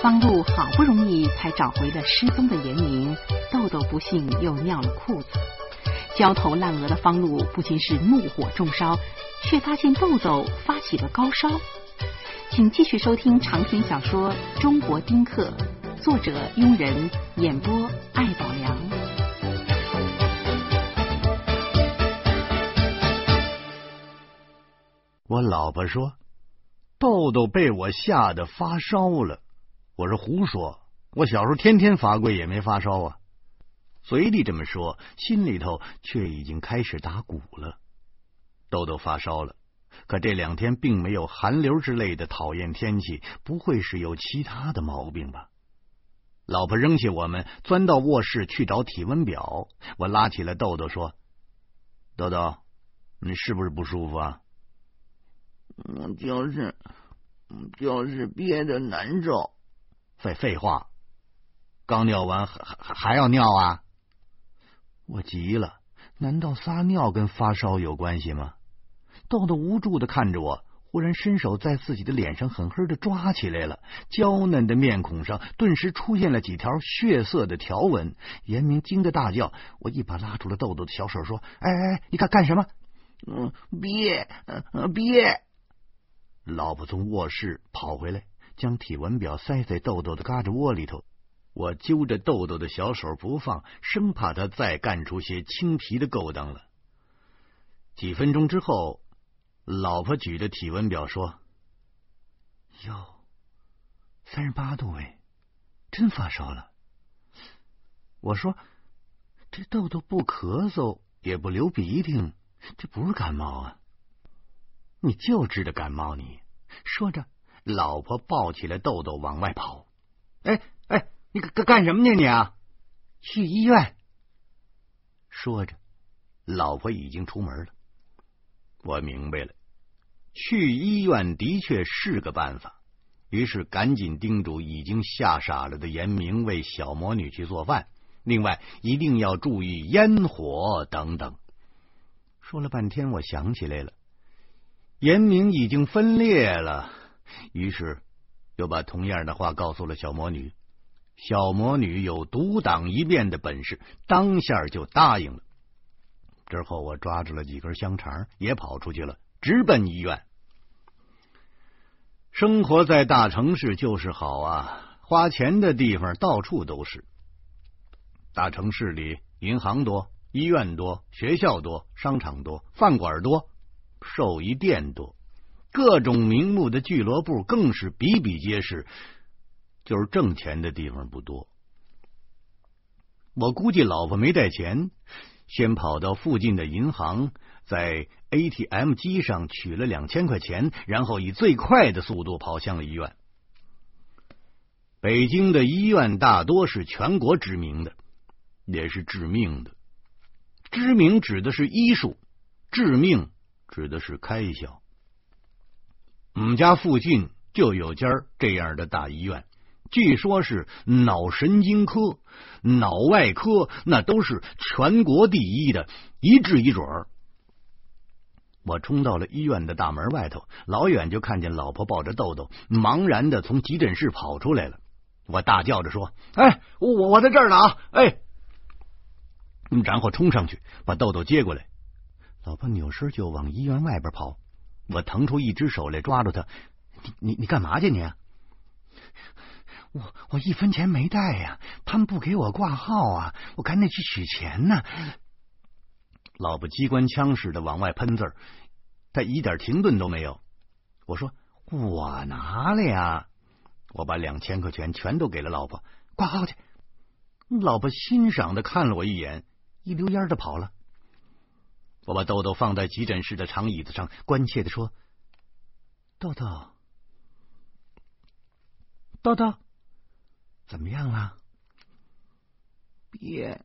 方露好不容易才找回了失踪的严明，豆豆不幸又尿了裤子。焦头烂额的方露不禁是怒火中烧，却发现豆豆发起了高烧。请继续收听长篇小说《中国丁克》，作者庸人，演播艾宝良。我老婆说，豆豆被我吓得发烧了。我是胡说，我小时候天天罚跪也没发烧啊。嘴里这么说，心里头却已经开始打鼓了。豆豆发烧了，可这两天并没有寒流之类的讨厌天气，不会是有其他的毛病吧？老婆扔下我们，钻到卧室去找体温表。我拉起了豆豆说：“豆豆，你是不是不舒服啊？”我就是，就是憋的难受。废废话，刚尿完还还还要尿啊？我急了，难道撒尿跟发烧有关系吗？豆豆无助的看着我，忽然伸手在自己的脸上狠狠的抓起来了，娇嫩的面孔上顿时出现了几条血色的条纹。严明惊得大叫，我一把拉住了豆豆的小手，说：“哎哎，你看干什么？嗯，憋，憋。”老婆从卧室跑回来，将体温表塞在豆豆的胳肢窝里头。我揪着豆豆的小手不放，生怕他再干出些青皮的勾当了。几分钟之后，老婆举着体温表说：“哟，三十八度哎，真发烧了。”我说：“这豆豆不咳嗽也不流鼻涕，这不是感冒啊？你就知道感冒你。”说着，老婆抱起了豆豆往外跑。哎哎！你干干什么呢？你啊，去医院。说着，老婆已经出门了。我明白了，去医院的确是个办法。于是赶紧叮嘱已经吓傻了的严明为小魔女去做饭，另外一定要注意烟火等等。说了半天，我想起来了，严明已经分裂了。于是又把同样的话告诉了小魔女。小魔女有独挡一面的本事，当下就答应了。之后我抓住了几根香肠，也跑出去了，直奔医院。生活在大城市就是好啊，花钱的地方到处都是。大城市里，银行多，医院多，学校多，商场多，饭馆多，寿衣店多，各种名目的俱乐部更是比比皆是。就是挣钱的地方不多，我估计老婆没带钱，先跑到附近的银行，在 ATM 机上取了两千块钱，然后以最快的速度跑向了医院。北京的医院大多是全国知名的，也是致命的。知名指的是医术，致命指的是开销。我们家附近就有家这样的大医院。据说是脑神经科、脑外科，那都是全国第一的，一治一准儿。我冲到了医院的大门外头，老远就看见老婆抱着豆豆，茫然的从急诊室跑出来了。我大叫着说：“哎，我我在这儿呢啊！”哎，然后冲上去把豆豆接过来。老婆扭身就往医院外边跑，我腾出一只手来抓住他：“你你你干嘛去你？”我我一分钱没带呀，他们不给我挂号啊，我赶紧去取钱呢。老婆机关枪似的往外喷字儿，他一点停顿都没有。我说我拿了呀，我把两千块钱全都给了老婆，挂号去。老婆欣赏的看了我一眼，一溜烟的跑了。我把豆豆放在急诊室的长椅子上，关切的说：“豆豆，豆豆。”怎么样了？憋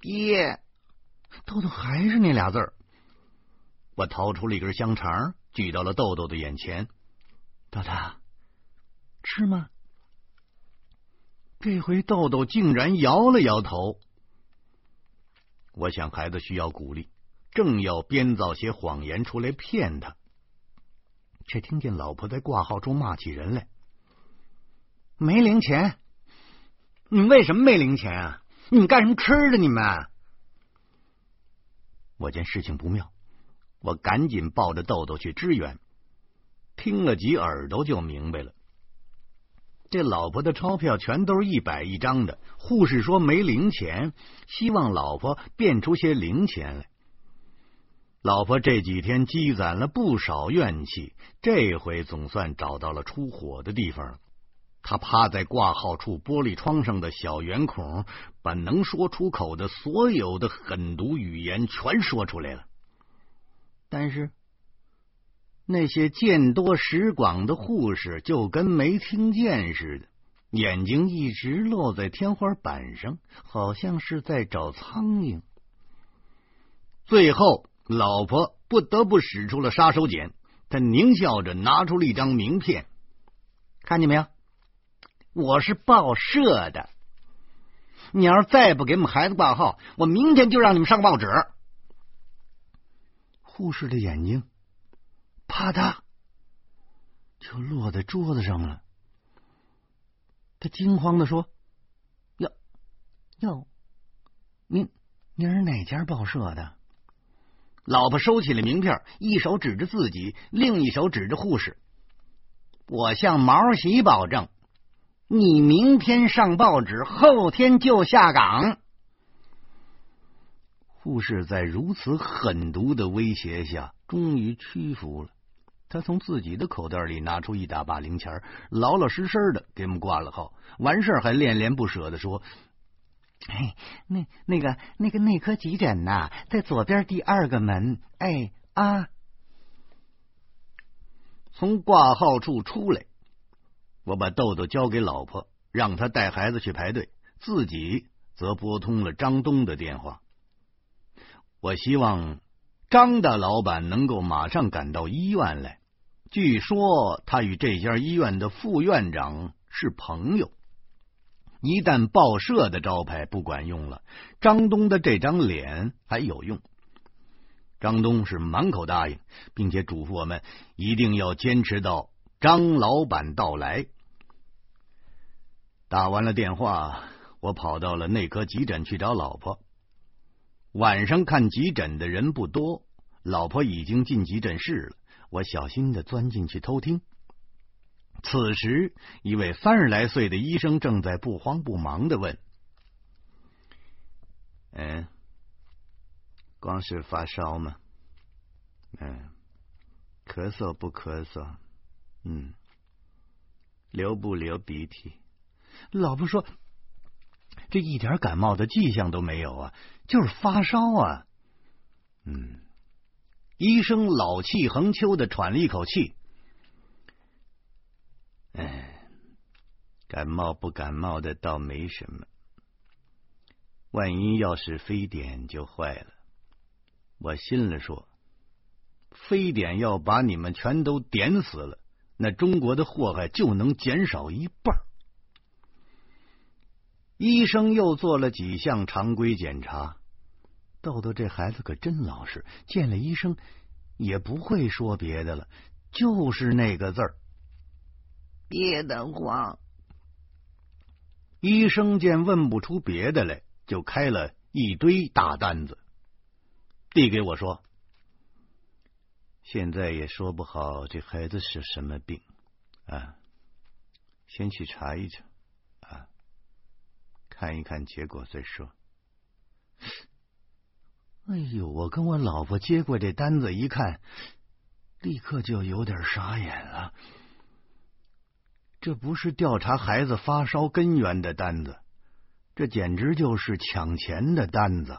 憋，豆豆还是那俩字儿。我掏出了一根香肠，举到了豆豆的眼前。豆豆，吃吗？这回豆豆竟然摇了摇头。我想孩子需要鼓励，正要编造些谎言出来骗他，却听见老婆在挂号中骂起人来。没零钱？你们为什么没零钱啊？你们干什么吃的？你们？我见事情不妙，我赶紧抱着豆豆去支援。听了几耳朵就明白了，这老婆的钞票全都是一百一张的。护士说没零钱，希望老婆变出些零钱来。老婆这几天积攒了不少怨气，这回总算找到了出火的地方了。他趴在挂号处玻璃窗上的小圆孔，把能说出口的所有的狠毒语言全说出来了。但是那些见多识广的护士就跟没听见似的，眼睛一直落在天花板上，好像是在找苍蝇。最后。老婆不得不使出了杀手锏，他狞笑着拿出了一张名片，看见没有？我是报社的，你要是再不给我们孩子挂号，我明天就让你们上报纸。护士的眼睛啪嗒就落在桌子上了，他惊慌的说：“哟哟，您您是哪家报社的？”老婆收起了名片，一手指着自己，另一手指着护士。我向毛喜保证，你明天上报纸，后天就下岗。护士在如此狠毒的威胁下，终于屈服了。他从自己的口袋里拿出一大把零钱，老老实实的给我们挂了号。完事还恋恋不舍的说。哎，那那个那个内科急诊呐，在左边第二个门。哎啊！从挂号处出来，我把豆豆交给老婆，让她带孩子去排队，自己则拨通了张东的电话。我希望张大老板能够马上赶到医院来。据说他与这家医院的副院长是朋友。一旦报社的招牌不管用了，张东的这张脸还有用。张东是满口答应，并且嘱咐我们一定要坚持到张老板到来。打完了电话，我跑到了内科急诊去找老婆。晚上看急诊的人不多，老婆已经进急诊室了。我小心的钻进去偷听。此时，一位三十来岁的医生正在不慌不忙的问：“嗯，光是发烧吗？嗯，咳嗽不咳嗽？嗯，流不流鼻涕？”老婆说：“这一点感冒的迹象都没有啊，就是发烧啊。”嗯，医生老气横秋的喘了一口气。哎，感冒不感冒的倒没什么，万一要是非典就坏了。我信了说，非典要把你们全都点死了，那中国的祸害就能减少一半。医生又做了几项常规检查，豆豆这孩子可真老实，见了医生也不会说别的了，就是那个字儿。别得慌，医生见问不出别的来，就开了一堆大单子，递给我说：“现在也说不好这孩子是什么病啊，先去查一查啊，看一看结果再说。”哎呦，我跟我老婆接过这单子一看，立刻就有点傻眼了。这不是调查孩子发烧根源的单子，这简直就是抢钱的单子。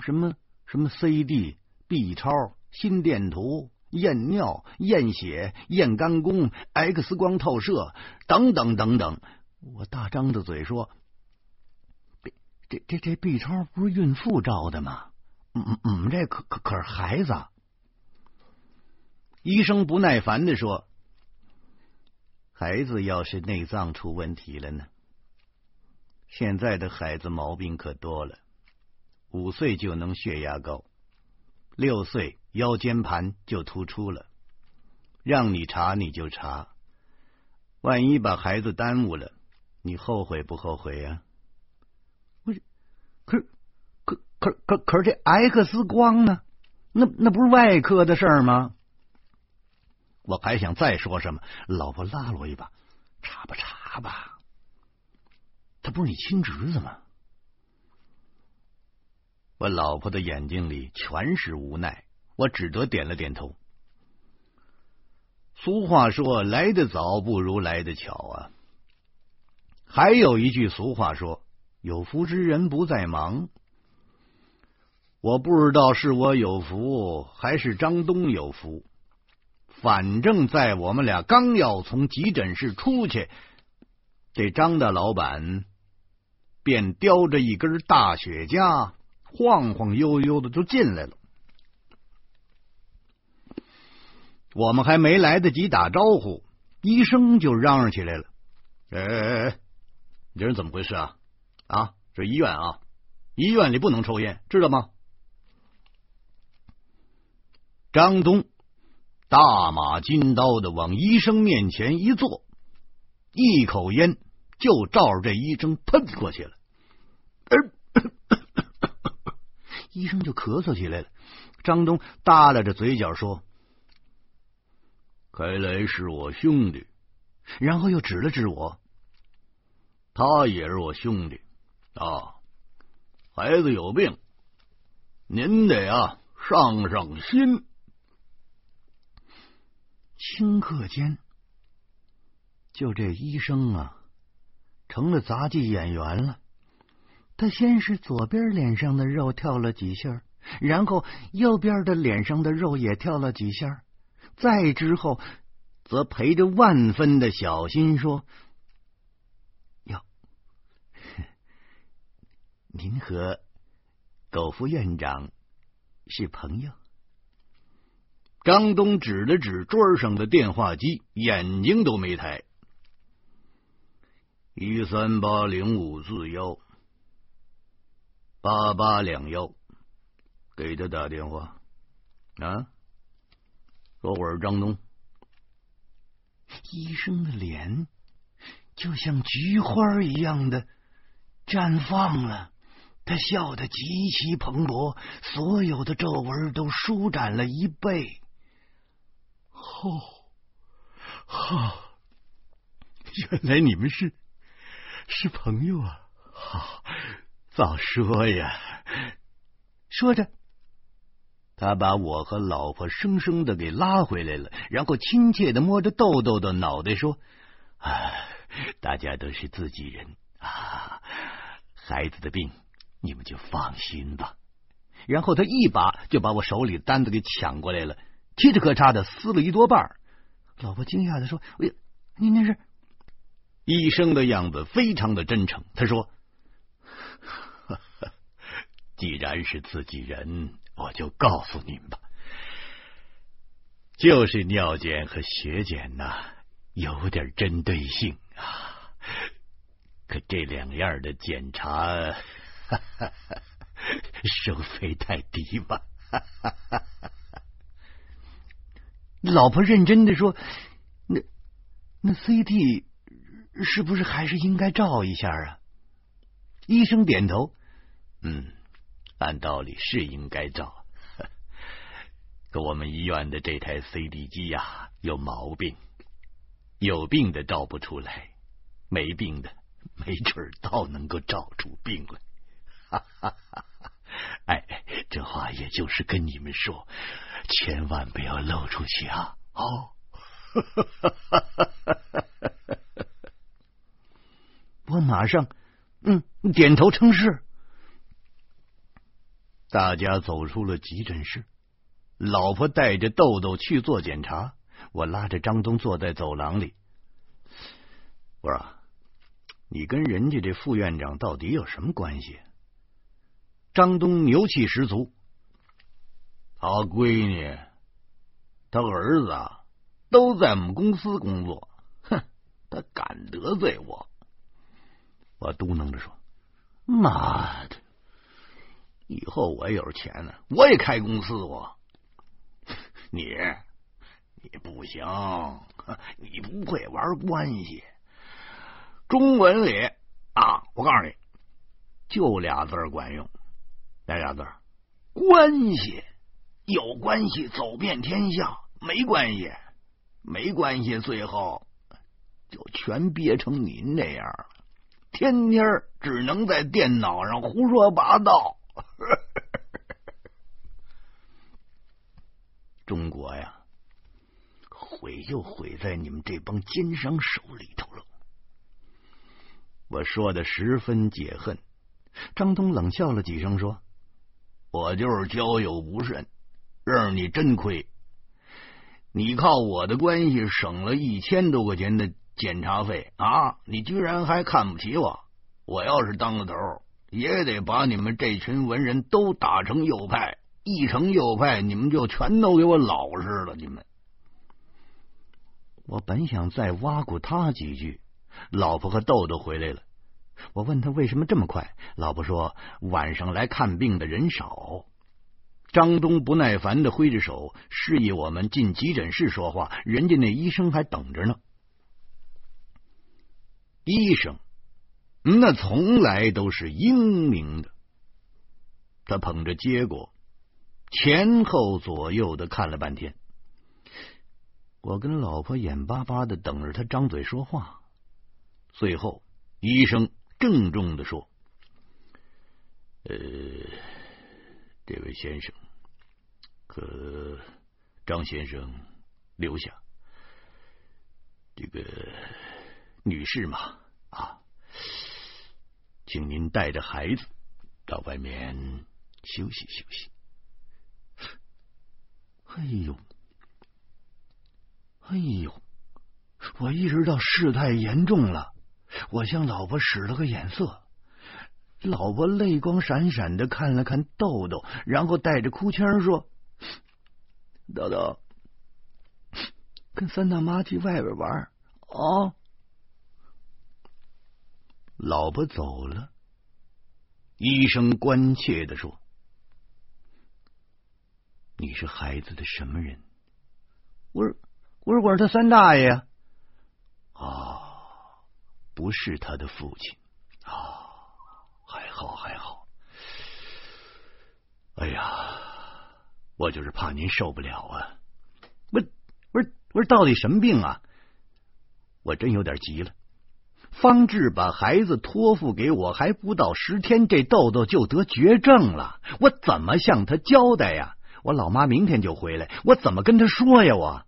什么什么 CD、B 超、心电图、验尿、验血、验肝功、X 光透射等等等等。我大张着嘴说：“这这这 B 超不是孕妇照的吗？嗯嗯，这可可可是孩子。”医生不耐烦的说。孩子要是内脏出问题了呢？现在的孩子毛病可多了，五岁就能血压高，六岁腰间盘就突出了，让你查你就查，万一把孩子耽误了，你后悔不后悔呀？可可可可可是这 X 光呢？那那不是外科的事儿吗？我还想再说什么，老婆拉了我一把，查吧查吧，他不是你亲侄子吗？我老婆的眼睛里全是无奈，我只得点了点头。俗话说：“来得早不如来得巧啊。”还有一句俗话说：“有福之人不在忙。”我不知道是我有福，还是张东有福。反正，在我们俩刚要从急诊室出去，这张大老板便叼着一根大雪茄。晃晃悠悠的就进来了，我们还没来得及打招呼，医生就嚷嚷起来了：“哎哎哎，你这人怎么回事啊？啊，这医院啊，医院里不能抽烟，知道吗？”张东大马金刀的往医生面前一坐，一口烟就照着这医生喷过去了。医生就咳嗽起来了，张东耷拉着嘴角说：“开来是我兄弟。”然后又指了指我：“他也是我兄弟啊！孩子有病，您得啊上上心。”顷刻间，就这医生啊，成了杂技演员了。他先是左边脸上的肉跳了几下，然后右边的脸上的肉也跳了几下，再之后，则陪着万分的小心说：“哟，您和苟副院长是朋友？”张东指了指桌上的电话机，眼睛都没抬：“一三八零五四幺。”八八两幺，给他打电话啊！说我是张东。医生的脸就像菊花一样的绽放了，他笑得极其蓬勃，所有的皱纹都舒展了一倍。哦，哈，原来你们是是朋友啊！好。早说呀！说着，他把我和老婆生生的给拉回来了，然后亲切的摸着豆豆的脑袋说：“啊，大家都是自己人啊，孩子的病你们就放心吧。”然后他一把就把我手里的单子给抢过来了，嘁哧咔嚓的撕了一多半。老婆惊讶的说：“哎呀，你那是？”医生的样子非常的真诚，他说。既然是自己人，我就告诉您吧，就是尿检和血检呐，有点针对性啊。可这两样的检查，收费太低吧？老婆认真的说：“那那 CT 是不是还是应该照一下啊？”医生点头，嗯。按道理是应该照，可我们医院的这台 CD 机呀有毛病，有病的照不出来，没病的没准倒能够照出病来。哈哈哈！哈哎，这话也就是跟你们说，千万不要露出去啊！哦，我马上嗯点头称是。大家走出了急诊室，老婆带着豆豆去做检查，我拉着张东坐在走廊里。我说：“你跟人家这副院长到底有什么关系？”张东牛气十足：“他闺女、他儿子都在我们公司工作，哼，他敢得罪我？”我嘟囔着说：“妈的！”以后我有钱了，我也开公司。我，你，你不行，你不会玩关系。中文里啊，我告诉你，就俩字管用，俩俩字？关系。有关系走遍天下，没关系，没关系，最后就全憋成您这样了，天天只能在电脑上胡说八道。中国呀，毁就毁在你们这帮奸商手里头了。我说的十分解恨。张东冷笑了几声，说：“我就是交友不慎。”让你真亏！你靠我的关系省了一千多块钱的检查费啊！你居然还看不起我！我要是当了头，也得把你们这群文人都打成右派。一成右派，你们就全都给我老实了！你们，我本想再挖苦他几句，老婆和豆豆回来了。我问他为什么这么快，老婆说晚上来看病的人少。张东不耐烦的挥着手，示意我们进急诊室说话。人家那医生还等着呢。医生那从来都是英明的。他捧着结果，前后左右的看了半天。我跟老婆眼巴巴的等着他张嘴说话。最后，医生郑重的说：“呃。”这位先生和张先生留下，这个女士嘛啊，请您带着孩子到外面休息休息。哎呦，哎呦，我意识到事态严重了，我向老婆使了个眼色。老婆泪光闪闪的看了看豆豆，然后带着哭腔说：“豆豆，跟三大妈去外边玩啊！”老婆走了，医生关切的说：“你是孩子的什么人？”我说：“我说我是他三大爷。”啊，不是他的父亲啊。还好还好，哎呀，我就是怕您受不了啊！不，不是，不是，到底什么病啊？我真有点急了。方志把孩子托付给我，还不到十天，这豆豆就得绝症了。我怎么向他交代呀？我老妈明天就回来，我怎么跟他说呀？我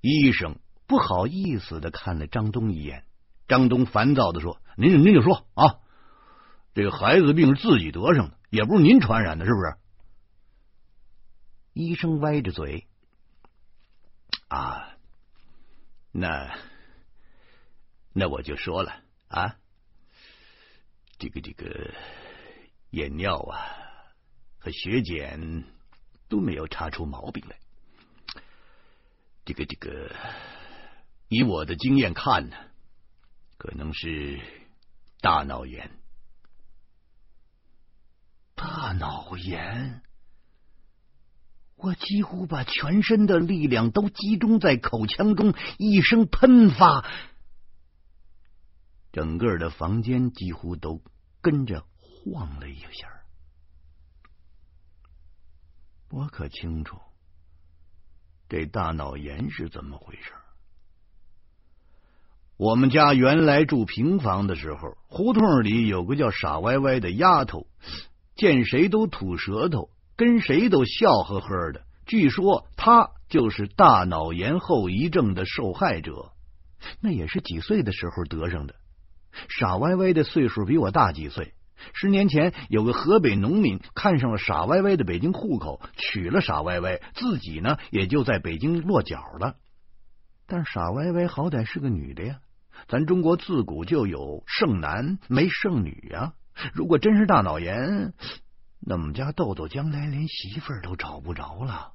医生不好意思的看了张东一眼。张东烦躁的说。您您就说啊，这个孩子病是自己得上的，也不是您传染的，是不是？医生歪着嘴啊，那那我就说了啊，这个这个验尿啊和血检都没有查出毛病来，这个这个以我的经验看呢，可能是。大脑炎，大脑炎，我几乎把全身的力量都集中在口腔中，一声喷发，整个的房间几乎都跟着晃了一下。我可清楚，这大脑炎是怎么回事。我们家原来住平房的时候，胡同里有个叫傻歪歪的丫头，见谁都吐舌头，跟谁都笑呵呵的。据说她就是大脑炎后遗症的受害者，那也是几岁的时候得上的。傻歪歪的岁数比我大几岁。十年前，有个河北农民看上了傻歪歪的北京户口，娶了傻歪歪，自己呢也就在北京落脚了。但傻歪歪好歹是个女的呀。咱中国自古就有剩男没剩女啊！如果真是大脑炎，那我们家豆豆将来连媳妇儿都找不着了。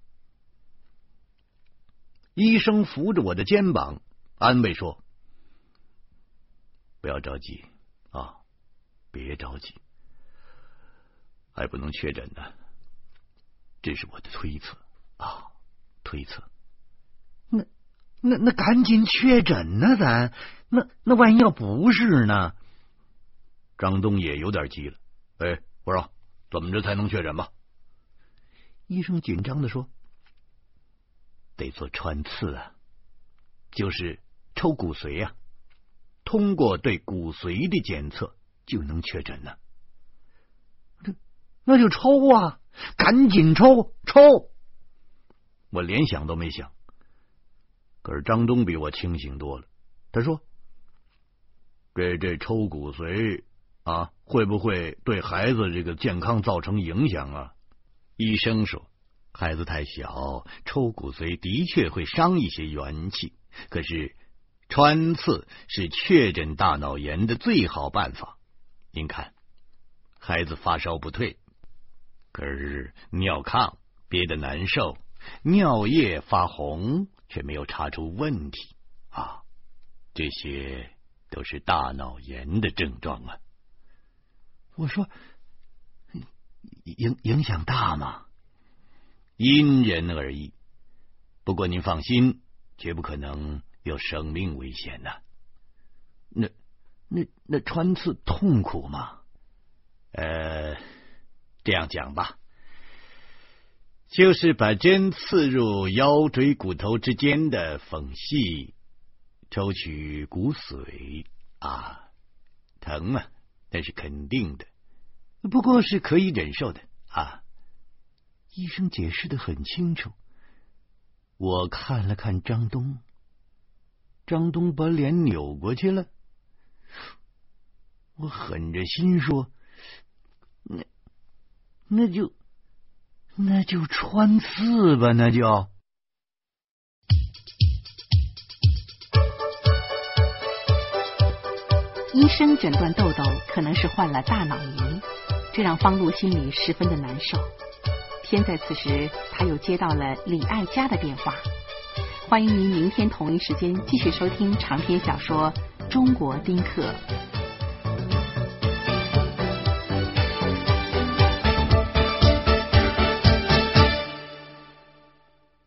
医生扶着我的肩膀，安慰说：“不要着急啊，别着急，还不能确诊呢。这是我的推测啊，推测。那那那赶紧确诊呢？咱那那万一要不是呢？张东也有点急了。哎，我说怎么着才能确诊吧？医生紧张的说：“得做穿刺啊，就是抽骨髓啊。通过对骨髓的检测就能确诊呢。这那就抽啊，赶紧抽抽！我连想都没想。可是张东比我清醒多了，他说：‘这这抽骨髓。’”啊，会不会对孩子这个健康造成影响啊？医生说，孩子太小，抽骨髓的确会伤一些元气。可是穿刺是确诊大脑炎的最好办法。您看，孩子发烧不退，可是尿炕憋得难受，尿液发红，却没有查出问题啊！这些都是大脑炎的症状啊！我说，影影响大吗？因人而异。不过您放心，绝不可能有生命危险呐。那那那穿刺痛苦吗？呃，这样讲吧，就是把针刺入腰椎骨头之间的缝隙，抽取骨髓啊，疼啊！那是肯定的，不过是可以忍受的啊。医生解释的很清楚。我看了看张东，张东把脸扭过去了。我狠着心说：“那那就那就穿刺吧，那就。”医生诊断豆豆可能是患了大脑炎，这让方露心里十分的难受。偏在此时，他又接到了李爱佳的电话。欢迎您明天同一时间继续收听长篇小说《中国丁克》。